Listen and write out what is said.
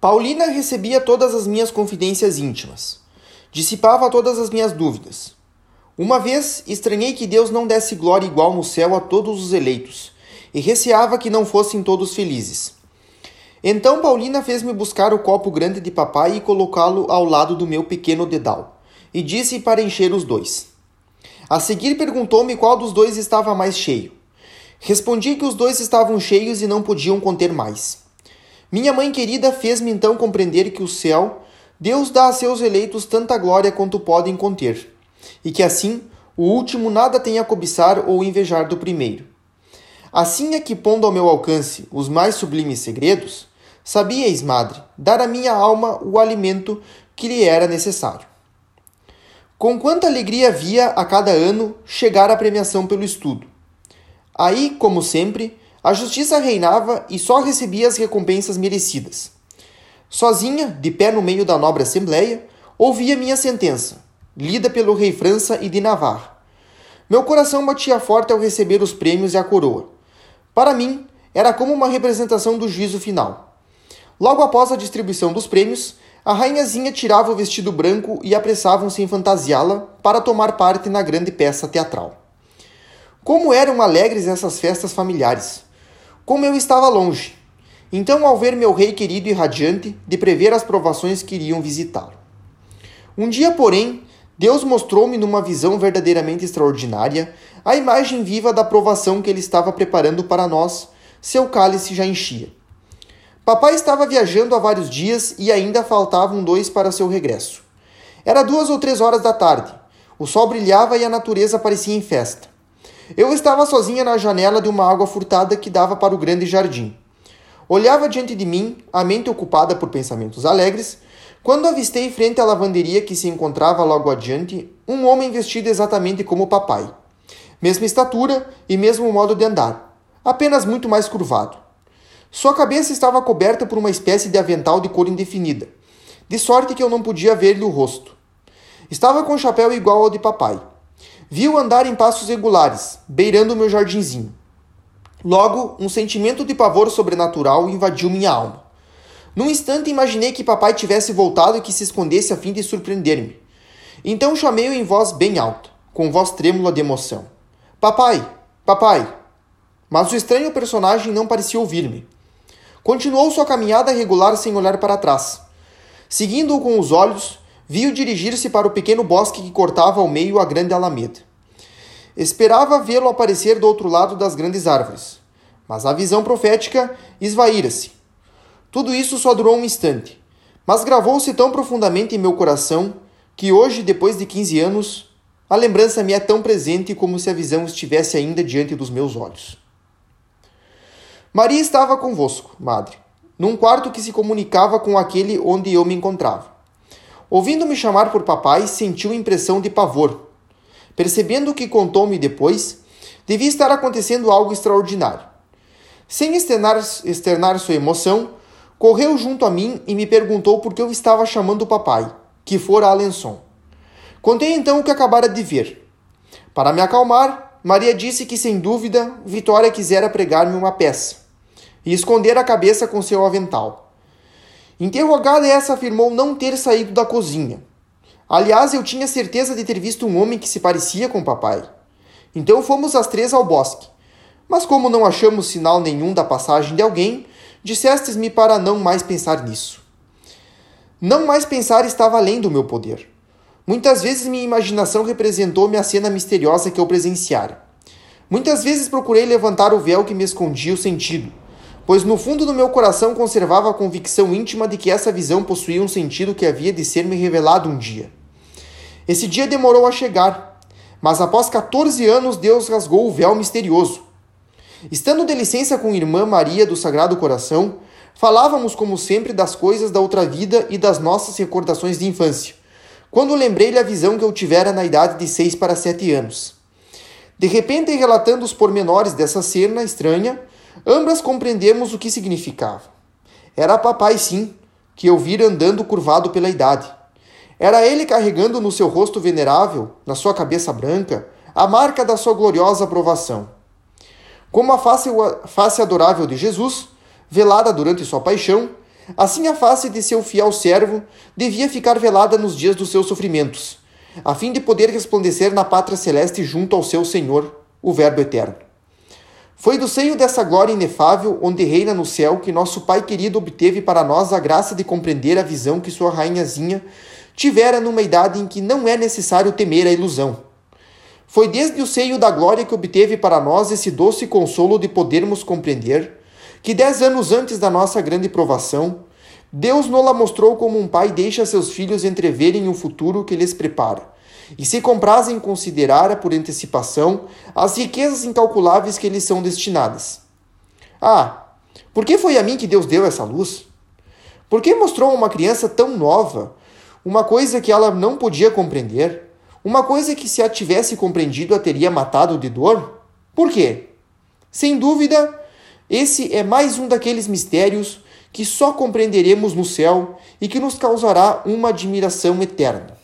Paulina recebia todas as minhas confidências íntimas, dissipava todas as minhas dúvidas. Uma vez estranhei que Deus não desse glória igual no céu a todos os eleitos, e receava que não fossem todos felizes. Então Paulina fez-me buscar o copo grande de papai e colocá-lo ao lado do meu pequeno dedal, e disse para encher os dois. A seguir perguntou-me qual dos dois estava mais cheio. Respondi que os dois estavam cheios e não podiam conter mais. Minha mãe querida fez-me então compreender que o céu, Deus dá a seus eleitos tanta glória quanto podem conter, e que assim o último nada tem a cobiçar ou invejar do primeiro. Assim é que, pondo ao meu alcance os mais sublimes segredos, sabíeis, madre, dar à minha alma o alimento que lhe era necessário. Com quanta alegria via a cada ano chegar a premiação pelo estudo. Aí, como sempre, a justiça reinava e só recebia as recompensas merecidas. Sozinha, de pé no meio da nobre assembleia, ouvia minha sentença, lida pelo rei França e de Navarra. Meu coração batia forte ao receber os prêmios e a coroa. Para mim, era como uma representação do juízo final. Logo após a distribuição dos prêmios, a rainhazinha tirava o vestido branco e apressavam-se em fantasiá-la para tomar parte na grande peça teatral. Como eram alegres essas festas familiares! Como eu estava longe! Então, ao ver meu rei querido e radiante, de prever as provações que iriam visitá-lo. Um dia, porém, Deus mostrou-me numa visão verdadeiramente extraordinária a imagem viva da provação que ele estava preparando para nós, seu cálice já enchia. Papai estava viajando há vários dias e ainda faltavam dois para seu regresso. Era duas ou três horas da tarde. O sol brilhava e a natureza parecia em festa. Eu estava sozinha na janela de uma água furtada que dava para o grande jardim. Olhava diante de mim, a mente ocupada por pensamentos alegres, quando avistei frente à lavanderia que se encontrava logo adiante um homem vestido exatamente como o papai. Mesma estatura e mesmo modo de andar, apenas muito mais curvado. Sua cabeça estava coberta por uma espécie de avental de cor indefinida, de sorte que eu não podia ver-lhe o rosto. Estava com um chapéu igual ao de papai. Vi-o andar em passos regulares, beirando o meu jardinzinho. Logo, um sentimento de pavor sobrenatural invadiu minha alma. Num instante imaginei que papai tivesse voltado e que se escondesse a fim de surpreender-me. Então chamei-o em voz bem alta, com voz trêmula de emoção. Papai! Papai! Mas o estranho personagem não parecia ouvir-me. Continuou sua caminhada regular sem olhar para trás. Seguindo-o com os olhos, viu dirigir-se para o pequeno bosque que cortava ao meio a grande alameda. Esperava vê-lo aparecer do outro lado das grandes árvores, mas a visão profética esvaíra-se. Tudo isso só durou um instante, mas gravou-se tão profundamente em meu coração que hoje, depois de 15 anos, a lembrança me é tão presente como se a visão estivesse ainda diante dos meus olhos. Maria estava convosco, madre, num quarto que se comunicava com aquele onde eu me encontrava. Ouvindo-me chamar por papai, sentiu impressão de pavor. Percebendo o que contou-me depois, devia estar acontecendo algo extraordinário. Sem externar, externar sua emoção, correu junto a mim e me perguntou por que eu estava chamando o papai, que fora Alençon. Contei então o que acabara de ver. Para me acalmar, Maria disse que, sem dúvida, Vitória quisera pregar-me uma peça e esconder a cabeça com seu avental. Interrogada, essa afirmou não ter saído da cozinha. Aliás, eu tinha certeza de ter visto um homem que se parecia com o papai. Então fomos as três ao bosque. Mas como não achamos sinal nenhum da passagem de alguém, dissestes-me para não mais pensar nisso. Não mais pensar estava além do meu poder. Muitas vezes minha imaginação representou-me a cena misteriosa que eu presenciara. Muitas vezes procurei levantar o véu que me escondia o sentido, pois no fundo do meu coração conservava a convicção íntima de que essa visão possuía um sentido que havia de ser me revelado um dia. Esse dia demorou a chegar, mas após 14 anos Deus rasgou o véu misterioso. Estando de licença com irmã Maria do Sagrado Coração, falávamos como sempre das coisas da outra vida e das nossas recordações de infância, quando lembrei-lhe a visão que eu tivera na idade de seis para sete anos. De repente, relatando os pormenores dessa cena estranha, Ambas compreendemos o que significava. Era papai, sim, que eu vira andando curvado pela idade. Era ele carregando no seu rosto venerável, na sua cabeça branca, a marca da sua gloriosa aprovação. Como a face, face adorável de Jesus, velada durante sua paixão, Assim a face de seu fiel servo devia ficar velada nos dias dos seus sofrimentos, a fim de poder resplandecer na pátria celeste junto ao seu Senhor, o Verbo eterno. Foi do seio dessa glória inefável, onde reina no céu, que nosso Pai querido obteve para nós a graça de compreender a visão que sua rainhazinha tivera numa idade em que não é necessário temer a ilusão. Foi desde o seio da glória que obteve para nós esse doce consolo de podermos compreender que dez anos antes da nossa grande provação, Deus nola mostrou como um pai deixa seus filhos entreverem o futuro que lhes prepara e se comprazem em considerar por antecipação as riquezas incalculáveis que lhes são destinadas. Ah, por que foi a mim que Deus deu essa luz? Por que mostrou a uma criança tão nova uma coisa que ela não podia compreender? Uma coisa que, se a tivesse compreendido, a teria matado de dor? Por quê? Sem dúvida, esse é mais um daqueles mistérios que só compreenderemos no céu e que nos causará uma admiração eterna.